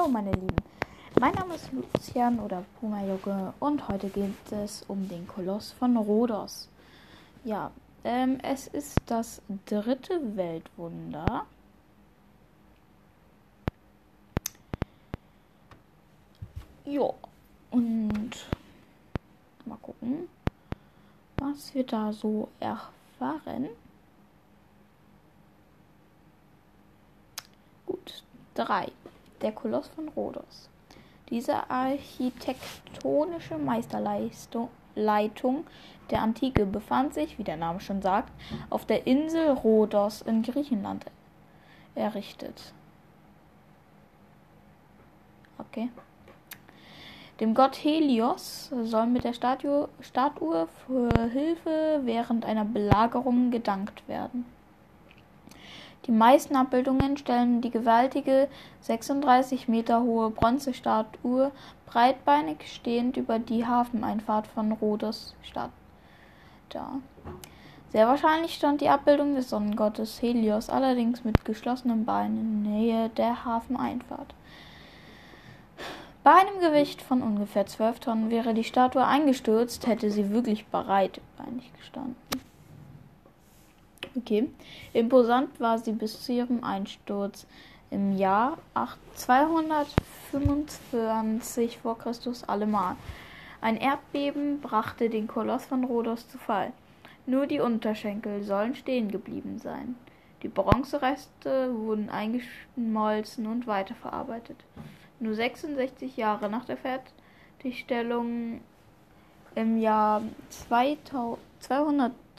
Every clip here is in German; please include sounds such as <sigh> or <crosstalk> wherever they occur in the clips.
Hallo meine Lieben, mein Name ist Lucian oder Puma Junge und heute geht es um den Koloss von Rhodos. Ja, ähm, es ist das dritte Weltwunder. Ja, und mal gucken, was wir da so erfahren. Gut, 3. Der Koloss von Rhodos. Diese architektonische Meisterleitung der Antike befand sich, wie der Name schon sagt, auf der Insel Rhodos in Griechenland errichtet. Okay. Dem Gott Helios soll mit der Statue, Statue für Hilfe während einer Belagerung gedankt werden. Die meisten Abbildungen stellen die gewaltige 36 Meter hohe Bronzestatue breitbeinig stehend über die Hafeneinfahrt von Rhodos Stadt dar. Sehr wahrscheinlich stand die Abbildung des Sonnengottes Helios allerdings mit geschlossenen Beinen in Nähe der Hafeneinfahrt. Bei einem Gewicht von ungefähr 12 Tonnen wäre die Statue eingestürzt, hätte sie wirklich breitbeinig gestanden. Okay. Imposant war sie bis zu ihrem Einsturz im Jahr 225 vor Christus allemal. Ein Erdbeben brachte den Koloss von Rhodos zu Fall. Nur die Unterschenkel sollen stehen geblieben sein. Die Bronzereste wurden eingeschmolzen und weiterverarbeitet. Nur 66 Jahre nach der Fertigstellung im Jahr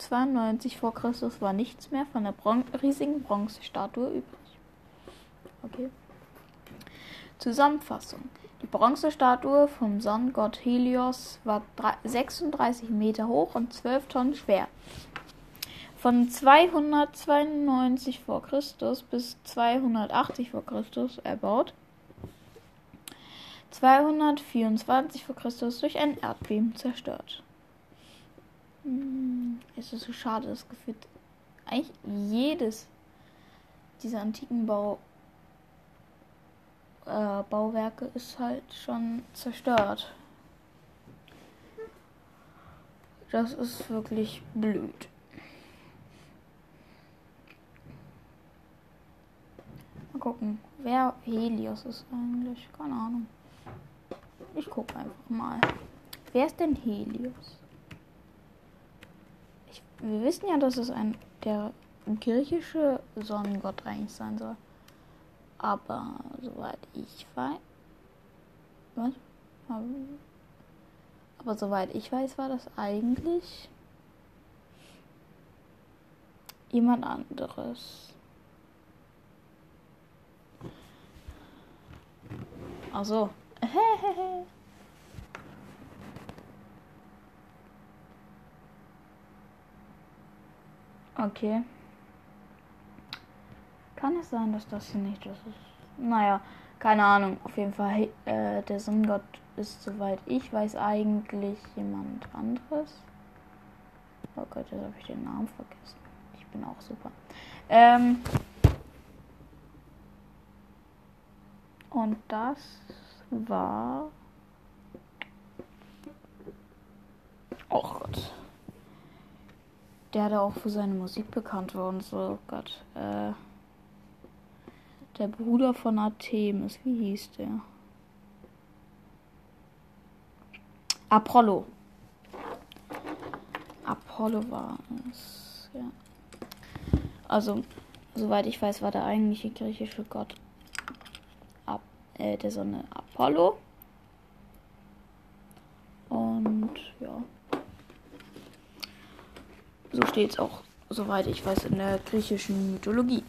292 vor Christus war nichts mehr von der Bron riesigen Bronzestatue übrig. Okay. Zusammenfassung. Die Bronzestatue vom Sonnengott Helios war 36 Meter hoch und 12 Tonnen schwer. Von 292 vor Christus bis 280 vor Christus erbaut 224 vor Christus durch ein Erdbeben zerstört. Hm, es ist so schade, das gefühlt eigentlich jedes dieser antiken Bau, äh, Bauwerke ist halt schon zerstört. Das ist wirklich blöd. Mal gucken, wer Helios ist eigentlich. Keine Ahnung. Ich gucke einfach mal. Wer ist denn Helios? Wir wissen ja, dass es ein der griechische Sonnengott eigentlich sein soll. Aber soweit ich weiß. Was? Aber soweit ich weiß, war das eigentlich jemand anderes. Ach <laughs> okay. Kann es sein, dass das hier nicht das ist? Naja, keine Ahnung. Auf jeden Fall, äh, der Sonnengott ist, soweit ich weiß, eigentlich jemand anderes. Oh Gott, jetzt habe ich den Namen vergessen. Ich bin auch super. Ähm Und das war. Oh Gott. Der hat auch für seine Musik bekannt worden. So, oh Gott. Äh, der Bruder von Artemis. Wie hieß der? Apollo. Apollo war es. Ja. Also, soweit ich weiß, war der eigentliche griechische Gott äh, der Sonne Apollo. Und ja. So steht es auch, soweit ich weiß, in der griechischen Mythologie.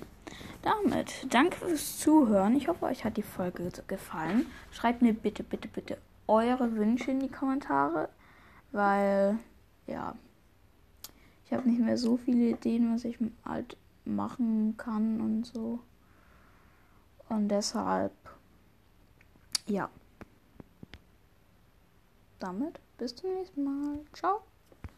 Damit danke fürs Zuhören. Ich hoffe, euch hat die Folge gefallen. Schreibt mir bitte, bitte, bitte eure Wünsche in die Kommentare, weil ja, ich habe nicht mehr so viele Ideen, was ich halt machen kann und so. Und deshalb ja. Damit bis zum nächsten Mal. Ciao.